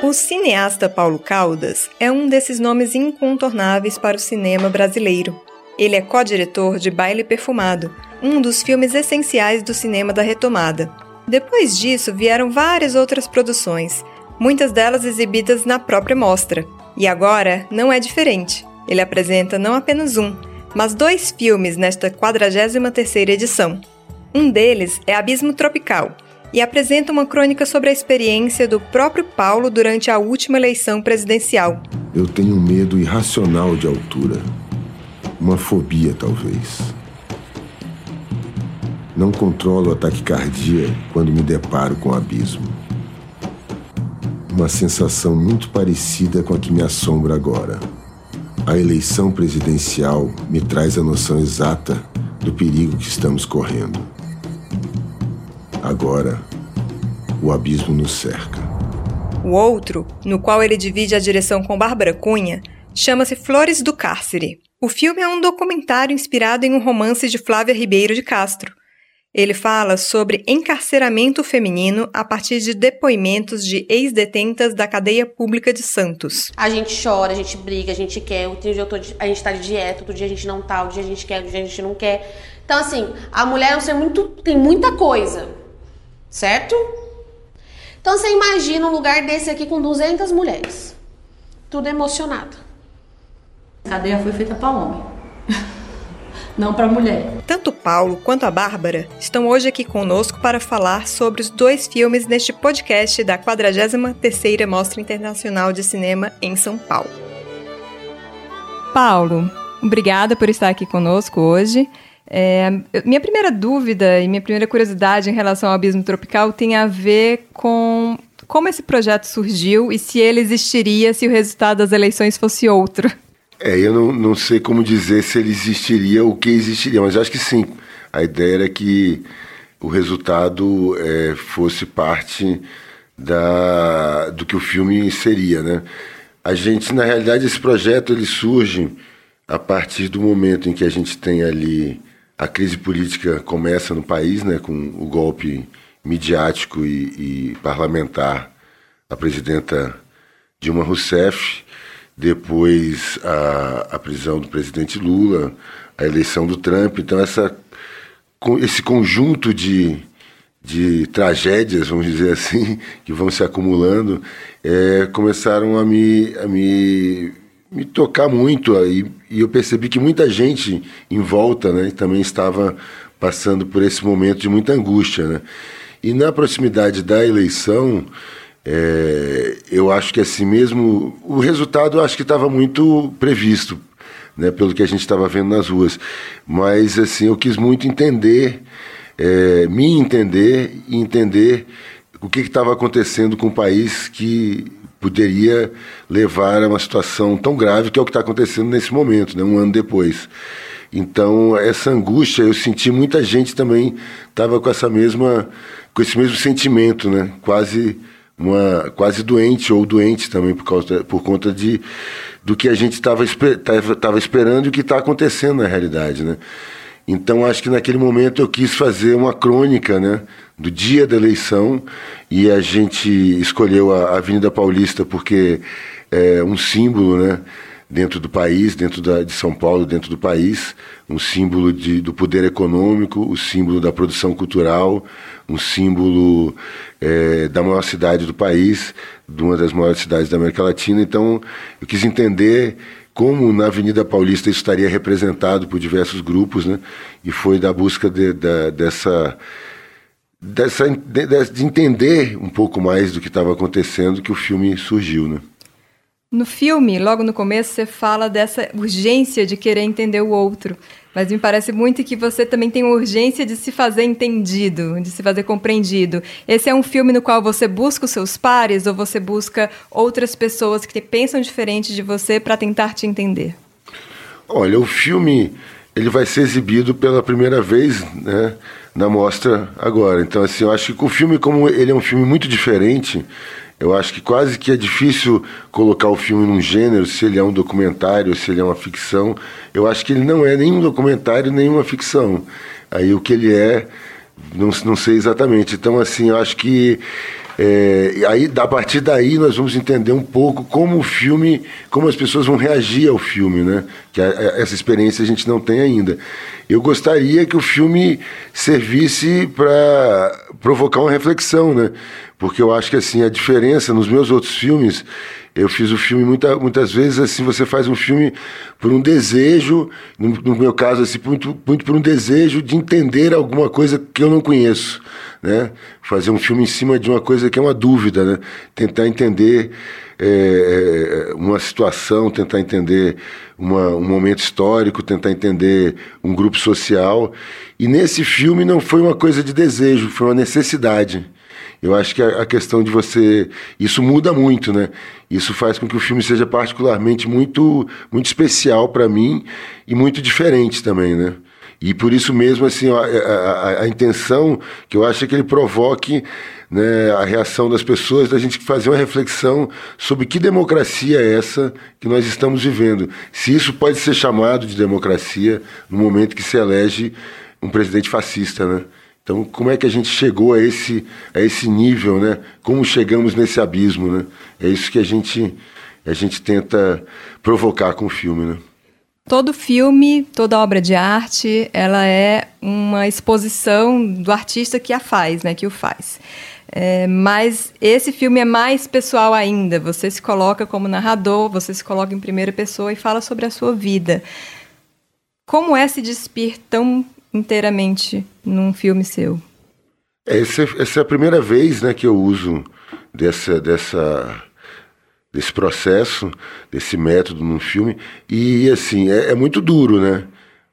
O cineasta Paulo Caldas é um desses nomes incontornáveis para o cinema brasileiro. Ele é co-diretor de Baile Perfumado, um dos filmes essenciais do cinema da retomada. Depois disso, vieram várias outras produções, muitas delas exibidas na própria mostra. E agora não é diferente. Ele apresenta não apenas um, mas dois filmes nesta 43ª edição. Um deles é Abismo Tropical, e apresenta uma crônica sobre a experiência do próprio Paulo durante a última eleição presidencial. Eu tenho um medo irracional de altura. Uma fobia, talvez. Não controlo a taquicardia quando me deparo com o abismo. Uma sensação muito parecida com a que me assombra agora. A eleição presidencial me traz a noção exata do perigo que estamos correndo. Agora, o abismo nos cerca. O outro, no qual ele divide a direção com Bárbara Cunha, chama-se Flores do Cárcere. O filme é um documentário inspirado em um romance de Flávia Ribeiro de Castro. Ele fala sobre encarceramento feminino a partir de depoimentos de ex-detentas da cadeia pública de Santos. A gente chora, a gente briga, a gente quer, outro dia tô, a gente tá de dieta, outro dia a gente não tá, outro dia a gente quer, outro dia a gente não quer. Então, assim, a mulher é um ser muito. tem muita coisa. Certo? Então você imagina um lugar desse aqui com 200 mulheres. Tudo emocionado. A cadeia foi feita para homem. Não para mulher. Tanto Paulo quanto a Bárbara estão hoje aqui conosco para falar sobre os dois filmes neste podcast da 43ª Mostra Internacional de Cinema em São Paulo. Paulo, obrigada por estar aqui conosco hoje. É, minha primeira dúvida e minha primeira curiosidade em relação ao Abismo Tropical tem a ver com como esse projeto surgiu e se ele existiria se o resultado das eleições fosse outro. É, eu não, não sei como dizer se ele existiria ou o que existiria, mas acho que sim. A ideia era que o resultado é, fosse parte da, do que o filme seria, né? A gente, na realidade, esse projeto ele surge a partir do momento em que a gente tem ali a crise política começa no país, né, com o golpe midiático e, e parlamentar da presidenta Dilma Rousseff, depois a, a prisão do presidente Lula, a eleição do Trump. Então, essa, esse conjunto de, de tragédias, vamos dizer assim, que vão se acumulando, é, começaram a me, a me me tocar muito aí e eu percebi que muita gente em volta, né, também estava passando por esse momento de muita angústia, né? E na proximidade da eleição, é, eu acho que assim mesmo o resultado eu acho que estava muito previsto, né, pelo que a gente estava vendo nas ruas. Mas assim eu quis muito entender, é, me entender e entender o que estava acontecendo com o país que poderia levar a uma situação tão grave que é o que está acontecendo nesse momento, né, um ano depois. Então essa angústia, eu senti muita gente também estava com essa mesma, com esse mesmo sentimento, né, quase uma quase doente ou doente também por causa por conta de do que a gente estava estava esperando e o que está acontecendo na realidade, né. Então acho que naquele momento eu quis fazer uma crônica, né, do dia da eleição e a gente escolheu a Avenida Paulista porque é um símbolo, né, dentro do país, dentro da, de São Paulo, dentro do país, um símbolo de, do poder econômico, o símbolo da produção cultural, um símbolo é, da maior cidade do país, de uma das maiores cidades da América Latina. Então, eu quis entender como na Avenida Paulista isso estaria representado por diversos grupos, né? E foi da busca de, dessa, dessa de, de, entender um pouco mais do que estava acontecendo que o filme surgiu, né? No filme, logo no começo, você fala dessa urgência de querer entender o outro. Mas me parece muito que você também tem urgência de se fazer entendido, de se fazer compreendido. Esse é um filme no qual você busca os seus pares ou você busca outras pessoas que pensam diferente de você para tentar te entender? Olha, o filme ele vai ser exibido pela primeira vez, né, na mostra agora. Então, assim, eu acho que o filme, como ele é um filme muito diferente, eu acho que quase que é difícil colocar o filme num gênero, se ele é um documentário, se ele é uma ficção. Eu acho que ele não é nem um documentário, nem uma ficção. Aí o que ele é, Não, não sei exatamente. Então, assim, eu acho que é, aí, a partir daí, nós vamos entender um pouco como o filme, como as pessoas vão reagir ao filme, né? Que a, a, essa experiência a gente não tem ainda. Eu gostaria que o filme servisse para provocar uma reflexão, né? Porque eu acho que assim a diferença nos meus outros filmes eu fiz o filme muita, muitas vezes assim, você faz um filme por um desejo, no, no meu caso, assim, muito, muito por um desejo de entender alguma coisa que eu não conheço. Né? Fazer um filme em cima de uma coisa que é uma dúvida, né? tentar entender é, uma situação, tentar entender uma, um momento histórico, tentar entender um grupo social. E nesse filme não foi uma coisa de desejo, foi uma necessidade. Eu acho que a, questão de você. Isso muda muito, né? Isso faz com que o filme seja particularmente muito, muito especial para mim e muito diferente também, né? E por isso mesmo, assim, a, a, a, intenção que eu acho é que ele provoque né, a reação das pessoas, da gente fazer uma reflexão sobre que democracia é essa que nós estamos vivendo. Se isso pode ser chamado de democracia no momento que se elege um presidente fascista, né? Então, como é que a gente chegou a esse, a esse nível, né? Como chegamos nesse abismo, né? É isso que a gente, a gente tenta provocar com o filme, né? Todo filme, toda obra de arte, ela é uma exposição do artista que a faz, né? Que o faz. É, mas esse filme é mais pessoal ainda. Você se coloca como narrador, você se coloca em primeira pessoa e fala sobre a sua vida. Como é se despir tão inteiramente num filme seu? Essa, essa é a primeira vez né, que eu uso dessa, dessa, desse processo, desse método num filme. E, assim, é, é muito duro, né?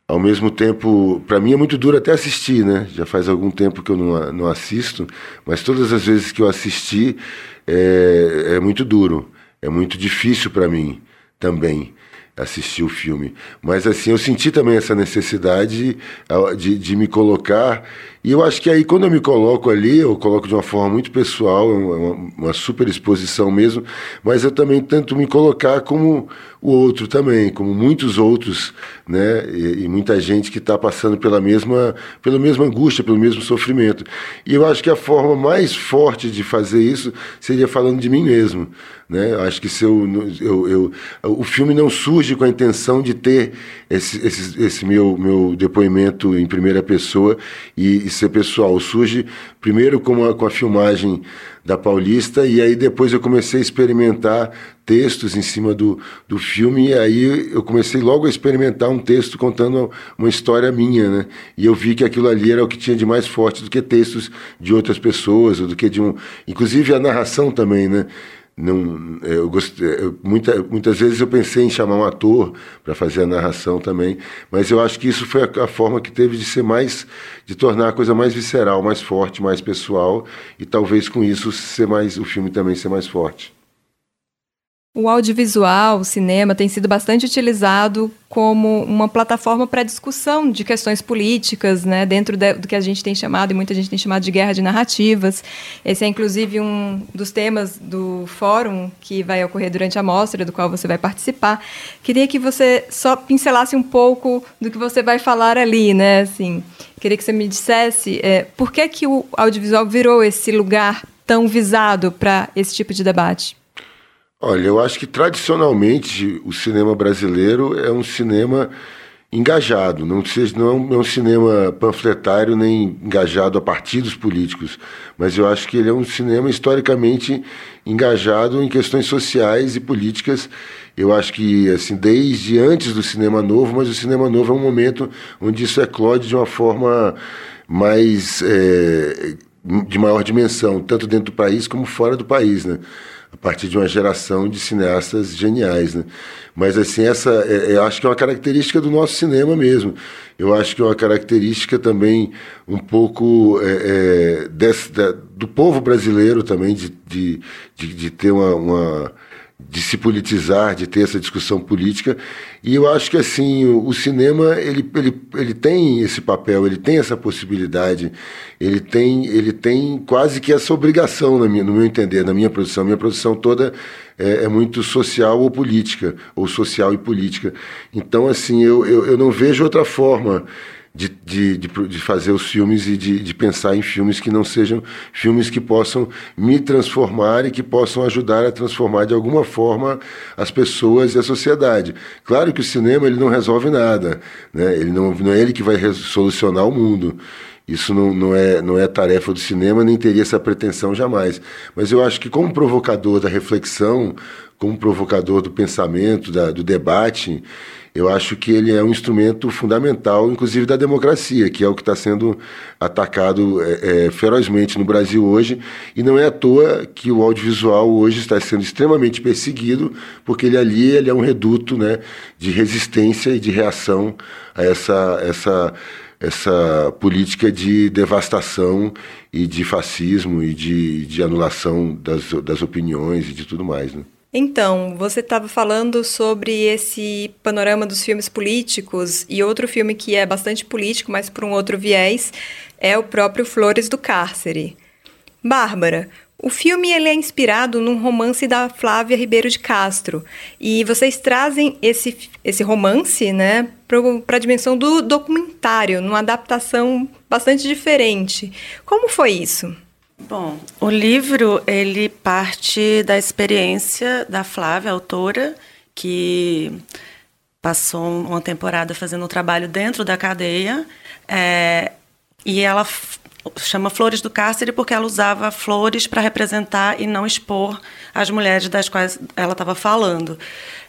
Ao mesmo tempo, para mim é muito duro até assistir, né? Já faz algum tempo que eu não, não assisto, mas todas as vezes que eu assisti é, é muito duro, é muito difícil para mim também assistir o filme. Mas assim, eu senti também essa necessidade de, de me colocar. E eu acho que aí, quando eu me coloco ali, eu coloco de uma forma muito pessoal, uma, uma super exposição mesmo, mas eu também tento me colocar como o outro também, como muitos outros, né? E, e muita gente que está passando pela mesma, pela mesma angústia, pelo mesmo sofrimento. E eu acho que a forma mais forte de fazer isso seria falando de mim mesmo. Né? Acho que se eu, eu, eu, o filme não surge com a intenção de ter esse, esse, esse meu, meu depoimento em primeira pessoa e, e ser pessoal. Surge primeiro com a, com a filmagem da Paulista e aí depois eu comecei a experimentar textos em cima do, do filme e aí eu comecei logo a experimentar um texto contando uma história minha, né? E eu vi que aquilo ali era o que tinha de mais forte do que textos de outras pessoas, ou do que de um... Inclusive a narração também, né? Não eu gostei, eu, muita, muitas vezes eu pensei em chamar um ator para fazer a narração também mas eu acho que isso foi a, a, forma que teve de ser mais de tornar a coisa mais visceral mais forte mais pessoal e talvez com isso ser mais o filme também ser mais forte o audiovisual, o cinema, tem sido bastante utilizado como uma plataforma para discussão de questões políticas, né, dentro de, do que a gente tem chamado, e muita gente tem chamado de guerra de narrativas. Esse é, inclusive, um dos temas do fórum que vai ocorrer durante a mostra, do qual você vai participar. Queria que você só pincelasse um pouco do que você vai falar ali, né, assim. Queria que você me dissesse é, por que, que o audiovisual virou esse lugar tão visado para esse tipo de debate. Olha, eu acho que tradicionalmente o cinema brasileiro é um cinema engajado, não, seja, não é um é cinema panfletário nem engajado a partidos políticos, mas eu acho que ele é um cinema historicamente engajado em questões sociais e políticas. Eu acho que, assim, desde antes do cinema novo, mas o cinema novo é um momento onde isso eclode de uma forma mais. É, de maior dimensão, tanto dentro do país como fora do país, né? a partir de uma geração de cineastas geniais, né? Mas assim essa, é, é, eu acho que é uma característica do nosso cinema mesmo. Eu acho que é uma característica também um pouco é, é, desse, da, do povo brasileiro também de, de, de, de ter uma, uma de se politizar, de ter essa discussão política. E eu acho que assim, o, o, cinema ele, ele, ele tem esse papel, ele tem essa possibilidade, ele tem, ele tem quase que essa obrigação, na minha, no meu entender, na minha produção. Minha produção toda é, é, muito social ou política, ou social e política. Então, assim, eu, eu, eu não vejo outra forma de, de, de, de, fazer os filmes e de, de pensar em filmes que não sejam filmes que possam me transformar e que possam ajudar a transformar de alguma forma as pessoas e a sociedade. Claro que o cinema ele não resolve nada, né? ele não, não é ele que vai solucionar o mundo. Isso não, não, é, não é tarefa do cinema, nem teria essa pretensão jamais. Mas eu acho que, como provocador da reflexão, como provocador do pensamento, da, do debate, eu acho que ele é um instrumento fundamental, inclusive da democracia, que é o que está sendo atacado é, é, ferozmente no Brasil hoje. E não é à toa que o audiovisual hoje está sendo extremamente perseguido, porque ele ali ele é um reduto né, de resistência e de reação a essa, essa, essa política de devastação e de fascismo e de, de anulação das, das opiniões e de tudo mais. Né? Então, você estava falando sobre esse panorama dos filmes políticos e outro filme que é bastante político, mas por um outro viés, é o próprio Flores do Cárcere. Bárbara, o filme ele é inspirado num romance da Flávia Ribeiro de Castro e vocês trazem esse, esse romance né, para a dimensão do documentário, numa adaptação bastante diferente. Como foi isso? Bom, o livro ele parte da experiência da Flávia, autora, que passou uma temporada fazendo um trabalho dentro da cadeia é, e ela chama Flores do Cárcere porque ela usava flores para representar e não expor as mulheres das quais ela estava falando.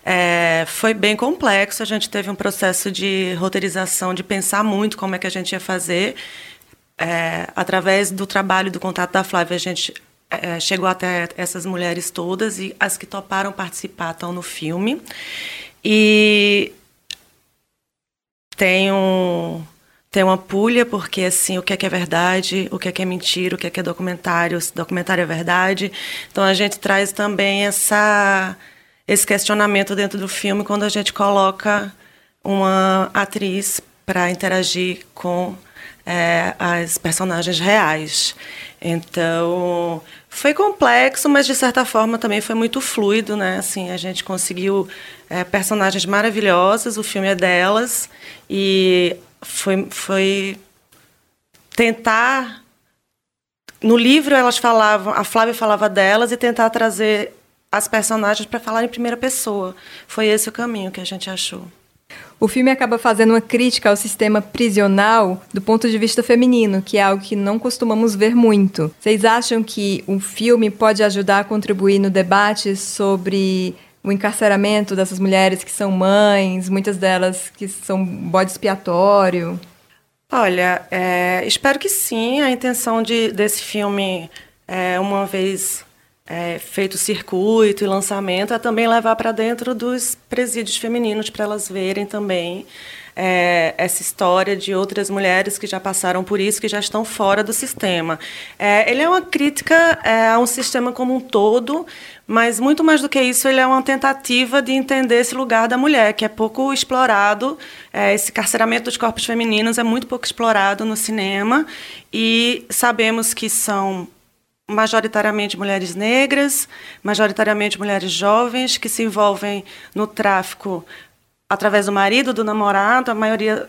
É, foi bem complexo, a gente teve um processo de roteirização, de pensar muito como é que a gente ia fazer é, através do trabalho do contato da Flávia, a gente é, chegou até essas mulheres todas e as que toparam participar estão no filme. E tem um tem uma pulha porque assim o que é que é verdade o que é que é mentira o que é que é documentário se documentário é verdade então a gente traz também essa esse questionamento dentro do filme quando a gente coloca uma atriz para interagir com é, as personagens reais. Então, foi complexo, mas de certa forma também foi muito fluido, né? Assim, a gente conseguiu é, personagens maravilhosas, o filme é delas e foi, foi tentar no livro elas falavam, a Flávia falava delas e tentar trazer as personagens para falar em primeira pessoa. Foi esse o caminho que a gente achou. O filme acaba fazendo uma crítica ao sistema prisional do ponto de vista feminino, que é algo que não costumamos ver muito. Vocês acham que o filme pode ajudar a contribuir no debate sobre o encarceramento dessas mulheres que são mães, muitas delas que são bode expiatório? Olha, é, espero que sim. A intenção de, desse filme, é, uma vez é, feito circuito e lançamento, é também levar para dentro dos presídios femininos para elas verem também é, essa história de outras mulheres que já passaram por isso, que já estão fora do sistema. É, ele é uma crítica é, a um sistema como um todo, mas muito mais do que isso, ele é uma tentativa de entender esse lugar da mulher, que é pouco explorado. É, esse carceramento dos corpos femininos é muito pouco explorado no cinema e sabemos que são majoritariamente mulheres negras, majoritariamente mulheres jovens que se envolvem no tráfico através do marido, do namorado, a maioria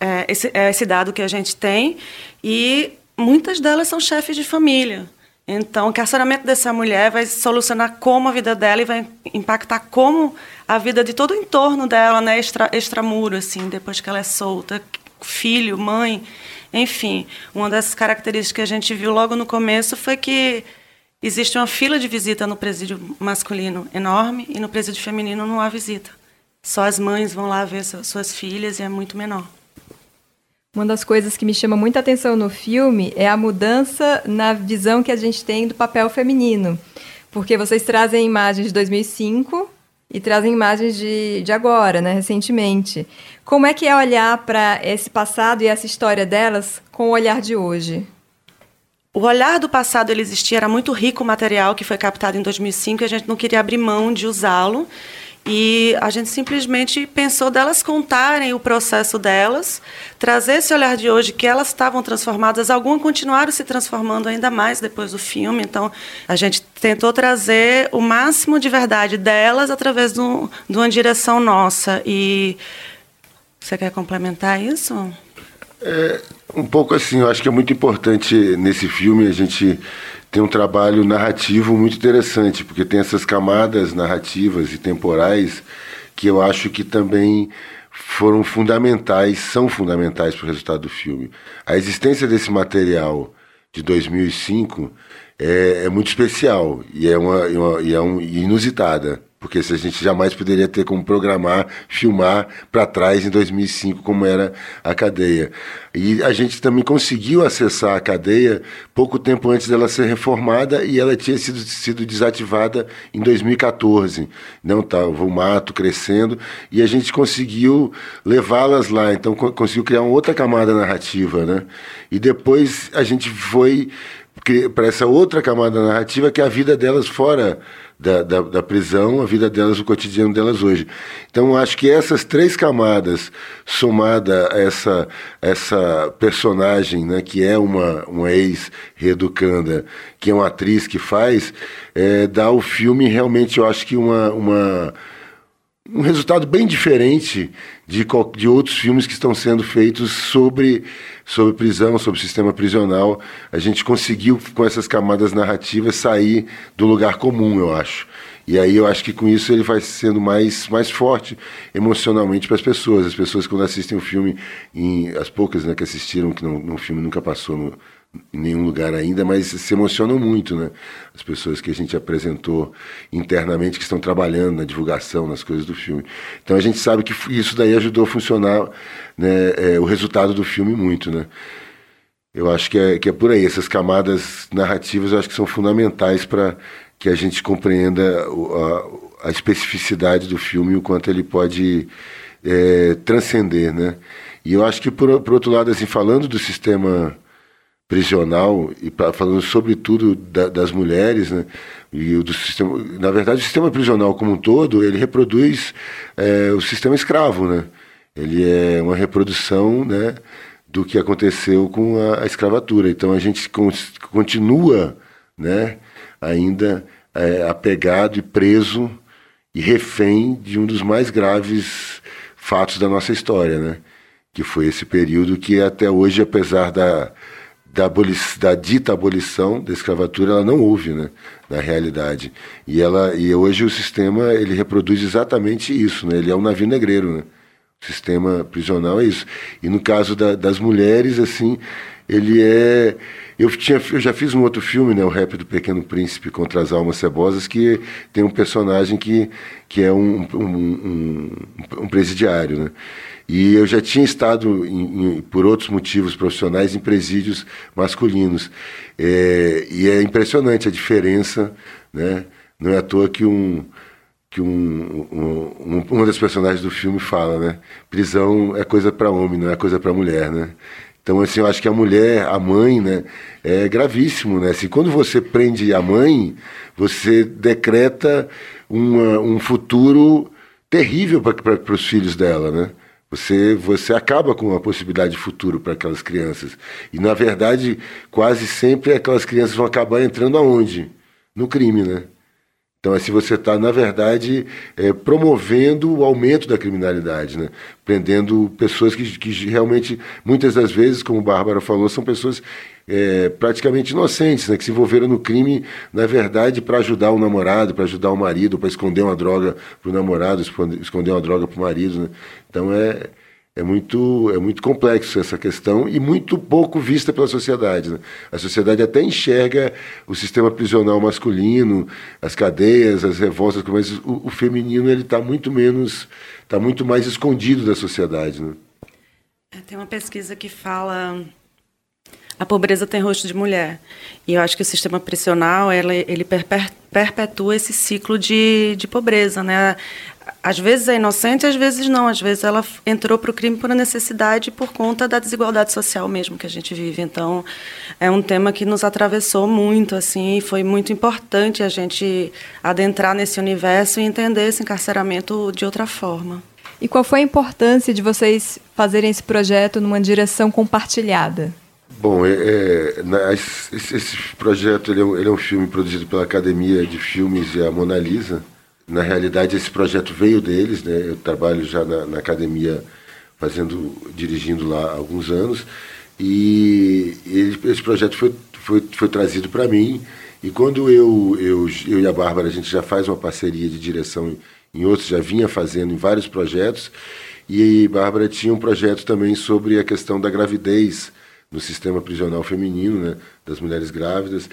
é esse, é esse dado que a gente tem, e muitas delas são chefes de família. Então, o carceramento dessa mulher vai solucionar como a vida dela e vai impactar como a vida de todo o entorno dela, né, extra, extramuro, assim, depois que ela é solta, filho, mãe. Enfim, uma das características que a gente viu logo no começo foi que existe uma fila de visita no presídio masculino enorme e no presídio feminino não há visita. Só as mães vão lá ver suas filhas e é muito menor. Uma das coisas que me chama muita atenção no filme é a mudança na visão que a gente tem do papel feminino. Porque vocês trazem imagens de 2005 e trazem imagens de, de agora, né, recentemente. Como é que é olhar para esse passado e essa história delas com o olhar de hoje? O olhar do passado ele existia, era muito rico o material que foi captado em 2005 e a gente não queria abrir mão de usá-lo. E a gente simplesmente pensou delas contarem o processo delas, trazer esse olhar de hoje que elas estavam transformadas, algumas continuaram se transformando ainda mais depois do filme. Então, a gente tentou trazer o máximo de verdade delas através de, um, de uma direção nossa. E você quer complementar isso? É, um pouco assim, eu acho que é muito importante nesse filme a gente ter um trabalho narrativo muito interessante, porque tem essas camadas narrativas e temporais que eu acho que também foram fundamentais, são fundamentais para o resultado do filme. A existência desse material de 2005 é, é muito especial e é, uma, uma, e é um, inusitada porque se a gente jamais poderia ter como programar, filmar para trás em 2005 como era a cadeia. E a gente também conseguiu acessar a cadeia pouco tempo antes dela ser reformada e ela tinha sido, sido desativada em 2014. Não estava o mato crescendo e a gente conseguiu levá-las lá, então conseguiu criar uma outra camada narrativa, né? E depois a gente foi para essa outra camada narrativa que é a vida delas fora da, da, da, prisão, a vida delas, o cotidiano delas hoje. Então, acho que essas três camadas, somada a essa, essa personagem, né, que é uma, uma ex-reeducanda, que é uma atriz que faz, é, dá ao filme realmente, eu acho que uma, uma um resultado bem diferente de, de outros filmes que estão sendo feitos sobre, sobre prisão, sobre sistema prisional. A gente conseguiu, com essas camadas narrativas, sair do lugar comum, eu acho. E aí eu acho que com isso ele vai sendo mais, mais forte emocionalmente para as pessoas. As pessoas quando assistem o filme, em, as poucas né, que assistiram, que no filme nunca passou no, em nenhum lugar ainda, mas se emocionam muito, né? As pessoas que a gente apresentou internamente que estão trabalhando na divulgação, nas coisas do filme. Então a gente sabe que isso daí ajudou a funcionar né, é, o resultado do filme muito, né? Eu acho que é, que é por aí. Essas camadas narrativas eu acho que são fundamentais para que a gente compreenda a, a, especificidade do filme e o quanto ele pode é, transcender, né? E eu acho que, por, por outro lado, assim, falando do sistema prisional e pra, falando sobretudo da, das mulheres, né? E do sistema, na verdade, o sistema prisional como um todo ele reproduz é, o sistema escravo, né? Ele é uma reprodução, né? Do que aconteceu com a, a escravatura. Então a gente con continua, né? Ainda é, apegado e preso e refém de um dos mais graves fatos da nossa história, né? Que foi esse período que até hoje, apesar da da, da, dita abolição da escravatura ela não houve né, na realidade. E ela e hoje o sistema ele reproduz exatamente isso né ele é um navio negreiro né. O sistema prisional é isso. E no caso da, das mulheres assim ele é eu tinha eu já fiz um outro filme né o rap do pequeno príncipe contra as almas cebosas que tem um personagem que que é um, um, um, um presidiário né e eu já tinha estado, em, em, por outros motivos profissionais, em presídios masculinos. É, e é impressionante a diferença, né? Não é à toa que um que um, um, um, uma das personagens do filme fala, né? Prisão é coisa para homem, não é coisa para mulher, né? Então, assim, eu acho que a mulher, a mãe, né, é gravíssimo, né? Assim, quando você prende a mãe, você decreta uma, um futuro terrível para os filhos dela, né? Você, você acaba com a possibilidade de futuro para aquelas crianças. E, na verdade, quase sempre aquelas crianças vão acabar entrando aonde? No crime, né? Então, assim, você está, na verdade, é, promovendo o aumento da criminalidade, né? prendendo pessoas que, que realmente, muitas das vezes, como a Bárbara falou, são pessoas é, praticamente inocentes, né? que se envolveram no crime, na verdade, para ajudar o namorado, para ajudar o marido, para esconder uma droga para o namorado, esconder uma droga para o marido. Né? Então, é, é muito, é muito complexo essa questão e muito pouco vista pela sociedade. Né? A sociedade até enxerga o sistema prisional masculino, as cadeias, as revoltas, mas o, o feminino ele está muito menos, está muito mais escondido da sociedade. Né? É, tem uma pesquisa que fala a pobreza tem rosto de mulher. E eu acho que o sistema prisional ele, ele perpetua esse ciclo de, de pobreza. Né? Às vezes é inocente, às vezes não. Às vezes ela entrou para o crime por necessidade, por conta da desigualdade social mesmo que a gente vive. Então, é um tema que nos atravessou muito, assim, e foi muito importante a gente adentrar nesse universo e entender esse encarceramento de outra forma. E qual foi a importância de vocês fazerem esse projeto numa direção compartilhada? Bom, é, é, esse, esse, projeto ele é, um, ele é, um, filme produzido pela Academia de Filmes e a Mona Lisa. Na realidade, esse projeto veio deles, né? Eu trabalho já na, na academia fazendo, dirigindo lá há alguns anos. E ele, esse projeto foi, foi, foi trazido para mim. E quando eu, eu, eu e a Bárbara, a gente já faz uma parceria de direção em outros, já vinha fazendo em vários projetos. E Bárbara tinha um projeto também sobre a questão da gravidez no sistema prisional feminino, né, das mulheres grávidas.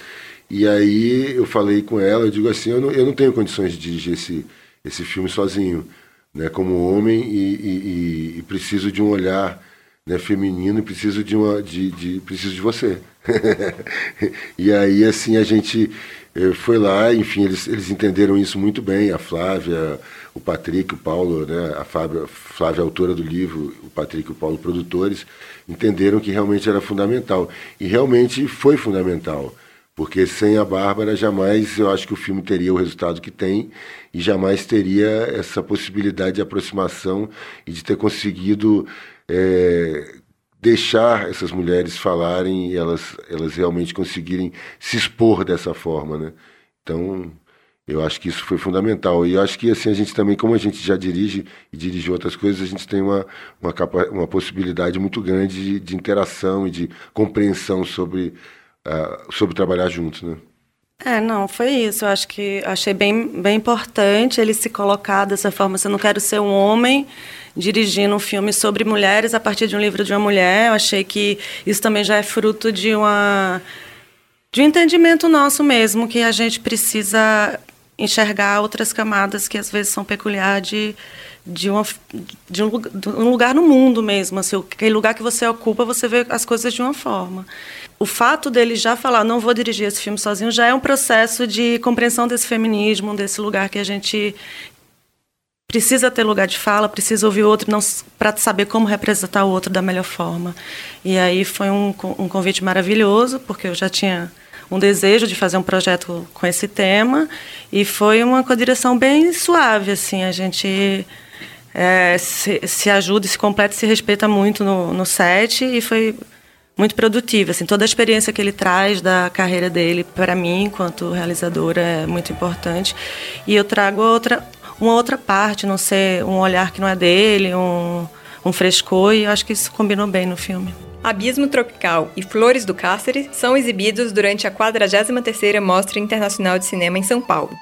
E aí eu falei com ela, eu digo assim, eu não, eu não tenho condições de dirigir esse, esse filme sozinho, né, como homem, e, e, e preciso de um olhar né, feminino, e preciso de uma, de, de preciso de você. e aí assim a gente eh, foi lá, enfim, eles, eles entenderam isso muito bem, a Flávia, o Patrick, o Paulo, né, a Flávia, Flávia autora do livro, o Patrick e o Paulo produtores, entenderam que realmente era fundamental. E realmente foi fundamental, porque sem a Bárbara jamais eu acho que o filme teria o resultado que tem e jamais teria essa possibilidade de aproximação e de ter conseguido é, deixar essas mulheres falarem e elas, elas realmente conseguirem se expor dessa forma, né? Então, eu acho que isso foi fundamental. E eu acho que assim, a gente também, como a gente já dirige e dirige outras coisas, a gente tem uma, uma, capa, uma possibilidade muito grande de, de interação e de compreensão sobre, uh, sobre trabalhar juntos. Né? É, não, foi isso. Eu acho que achei bem, bem importante ele se colocar dessa forma. Se eu não quero ser um homem dirigindo um filme sobre mulheres a partir de um livro de uma mulher. Eu achei que isso também já é fruto de uma de um entendimento nosso mesmo que a gente precisa enxergar outras camadas que às vezes são peculiar de, de, uma, de, um, de um lugar no mundo mesmo. Assim, aquele lugar que você ocupa, você vê as coisas de uma forma. O fato dele já falar, não vou dirigir esse filme sozinho, já é um processo de compreensão desse feminismo, desse lugar que a gente precisa ter lugar de fala, precisa ouvir o outro para saber como representar o outro da melhor forma. E aí foi um, um convite maravilhoso, porque eu já tinha um desejo de fazer um projeto com esse tema e foi uma direção bem suave assim a gente é, se, se, ajuda se completa se respeita muito no, no set e foi muito produtiva assim toda a experiência que ele traz da carreira dele para mim enquanto realizadora é muito importante e eu trago outra uma outra parte não ser um olhar que não é dele um, um frescor e eu acho que isso combinou bem no filme Abismo Tropical e Flores do Cárcere são exibidos durante a 43ª Mostra Internacional de Cinema em São Paulo.